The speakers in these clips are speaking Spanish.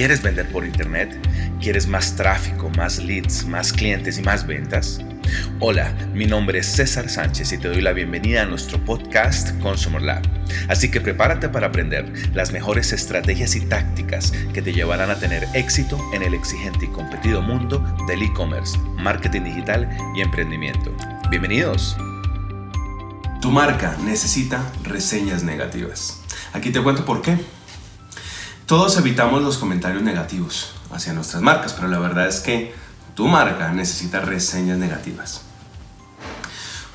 ¿Quieres vender por internet? ¿Quieres más tráfico, más leads, más clientes y más ventas? Hola, mi nombre es César Sánchez y te doy la bienvenida a nuestro podcast Consumer Lab. Así que prepárate para aprender las mejores estrategias y tácticas que te llevarán a tener éxito en el exigente y competido mundo del e-commerce, marketing digital y emprendimiento. Bienvenidos. Tu marca necesita reseñas negativas. Aquí te cuento por qué. Todos evitamos los comentarios negativos hacia nuestras marcas, pero la verdad es que tu marca necesita reseñas negativas.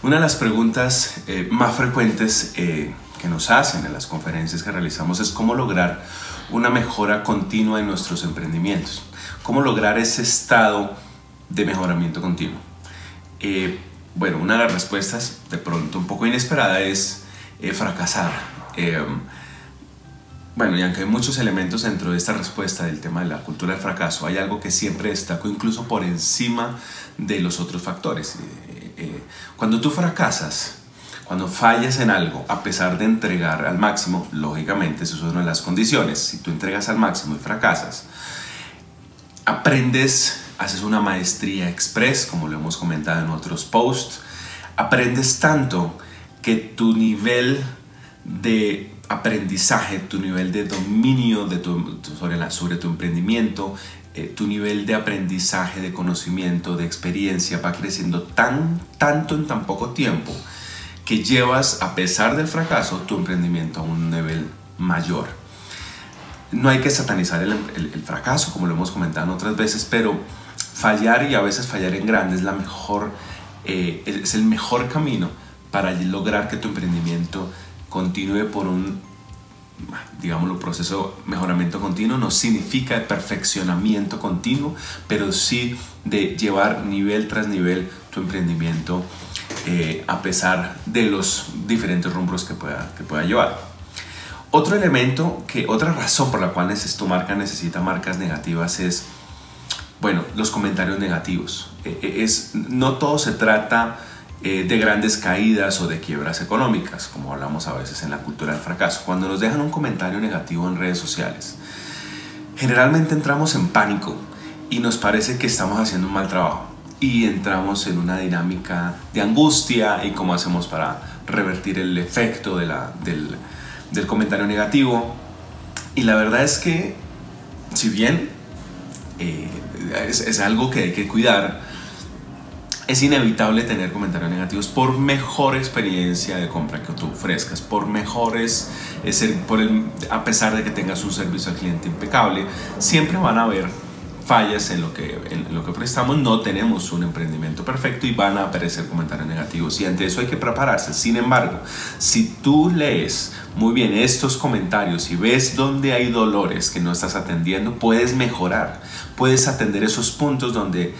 Una de las preguntas eh, más frecuentes eh, que nos hacen en las conferencias que realizamos es cómo lograr una mejora continua en nuestros emprendimientos, cómo lograr ese estado de mejoramiento continuo. Eh, bueno, una de las respuestas de pronto un poco inesperada es fracasar. Bueno, y aunque hay muchos elementos dentro de esta respuesta del tema de la cultura del fracaso, hay algo que siempre destaco incluso por encima de los otros factores. Eh, eh, cuando tú fracasas, cuando fallas en algo, a pesar de entregar al máximo, lógicamente, eso es una de las condiciones, si tú entregas al máximo y fracasas, aprendes, haces una maestría express, como lo hemos comentado en otros posts, aprendes tanto que tu nivel de aprendizaje, tu nivel de dominio de tu, sobre, tu emprendimiento, eh, tu nivel de aprendizaje, de conocimiento, de experiencia va creciendo tan, tanto en tan poco tiempo que llevas, a pesar del fracaso, tu emprendimiento a un nivel mayor. No hay que satanizar el, el, fracaso, como lo hemos comentado otras veces, pero fallar y a veces fallar en grande es, la mejor, eh, es el mejor camino para lograr que tu emprendimiento continúe por un, digámoslo, proceso mejoramiento continuo. No significa perfeccionamiento continuo, pero sí de llevar nivel tras nivel tu emprendimiento eh, a pesar de los diferentes rumbros que pueda, que pueda llevar. Otro elemento, que otra razón por la cual tu marca necesita marcas negativas es, bueno, los comentarios negativos. E, e, es, no todo se trata eh, de grandes caídas o de quiebras económicas, como hablamos a veces en la cultura del fracaso. Cuando nos dejan un comentario negativo en redes sociales, generalmente entramos en pánico y nos parece que estamos haciendo un mal trabajo y entramos en una dinámica de angustia y cómo hacemos para revertir el efecto de la, del, del comentario negativo. Y la verdad es que, si bien eh, es, es, algo que hay que cuidar, es inevitable tener comentarios negativos por mejor experiencia de compra que tú ofrezcas, por mejores, por el, a pesar de que tengas un servicio al cliente impecable, siempre van a haber fallas en lo, que, en lo que prestamos, no tenemos un emprendimiento perfecto y van a aparecer comentarios negativos y ante eso hay que prepararse. Sin embargo, si tú lees muy bien estos comentarios y ves dónde hay dolores que no estás atendiendo, puedes mejorar, puedes atender esos puntos donde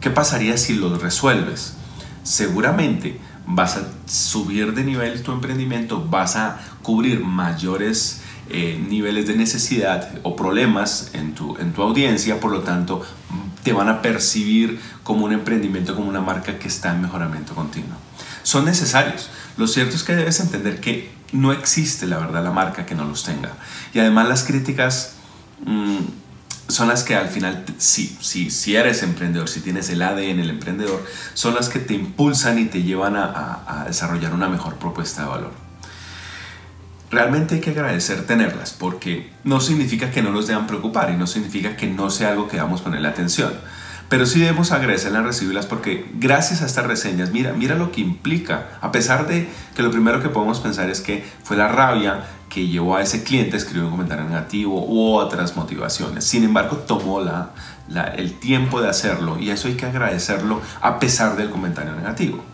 ¿Qué pasaría si lo resuelves? Seguramente vas a subir de nivel tu emprendimiento, vas a cubrir mayores eh, niveles de necesidad o problemas en tu, en tu audiencia, por lo tanto te van a percibir como un emprendimiento, como una marca que está en mejoramiento continuo. Son necesarios. Lo cierto es que debes entender que no existe la verdad la marca que no los tenga. Y además las críticas... Mm, son las que al final, si, si, si eres emprendedor, si tienes el ADN el emprendedor, son las que te impulsan y te llevan a, desarrollar una mejor propuesta de valor. Realmente hay que agradecer tenerlas porque no significa que no nos deban preocupar y no significa que no sea algo que damos ponerle atención. Pero sí debemos agradecerlas, recibirlas porque gracias a estas reseñas, mira, mira lo que implica, a pesar de que lo primero que podemos pensar es que fue la rabia que llevó a ese cliente a escribir un comentario negativo u otras motivaciones. Sin embargo, tomó la, el tiempo de hacerlo y eso hay que agradecerlo a pesar del comentario negativo.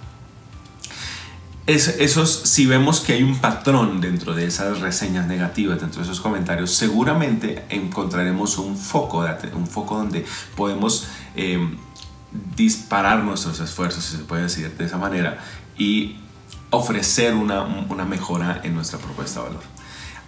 Es, esos, si vemos que hay un patrón dentro de esas reseñas negativas, dentro de esos comentarios, seguramente encontraremos un foco, un foco donde podemos em, disparar nuestros esfuerzos, si se puede decir de esa manera, y ofrecer una, una mejora en nuestra propuesta de valor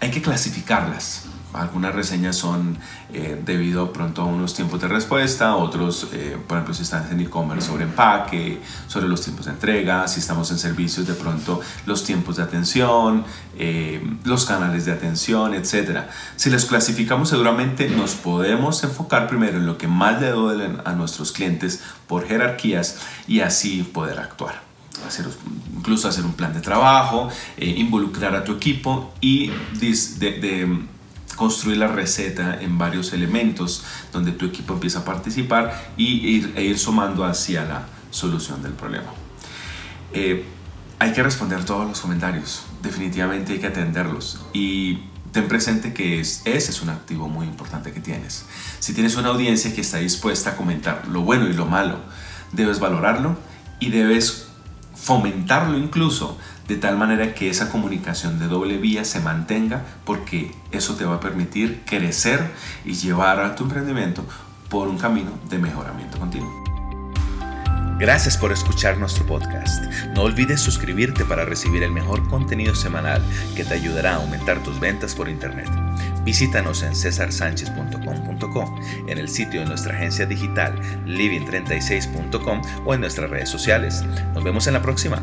hay que clasificarlas. algunas reseñas son eh, debido pronto a unos tiempos de respuesta, otros, eh, por ejemplo, si están en e-commerce sobre empaque, sobre los tiempos de entrega, si estamos en servicios, de pronto los tiempos de atención, eh, los canales de atención, etc. Si los clasificamos seguramente nos podemos enfocar primero en lo que más le duelen a nuestros clientes por jerarquías y así poder actuar. Hacer, incluso hacer un plan de trabajo, involucrar a tu equipo y de construir la receta en varios elementos donde tu equipo empieza a participar y ir, e ir sumando hacia la solución del problema. Eh, hay que responder todos los comentarios, definitivamente hay que atenderlos y ten presente que es, ese es un activo muy importante que tienes. Si tienes una audiencia que está dispuesta a comentar lo bueno y lo malo, debes valorarlo y debes fomentarlo incluso de tal manera que esa comunicación de doble vía se mantenga porque eso te va a permitir crecer y llevar a tu emprendimiento por un camino de mejoramiento continuo. Gracias por escuchar nuestro podcast. No olvides suscribirte para recibir el mejor contenido semanal que te ayudará a aumentar tus ventas por Internet. Visítanos en cesarsanchez.com.co, en el sitio de nuestra agencia digital living36.com o en nuestras redes sociales. Nos vemos en la próxima.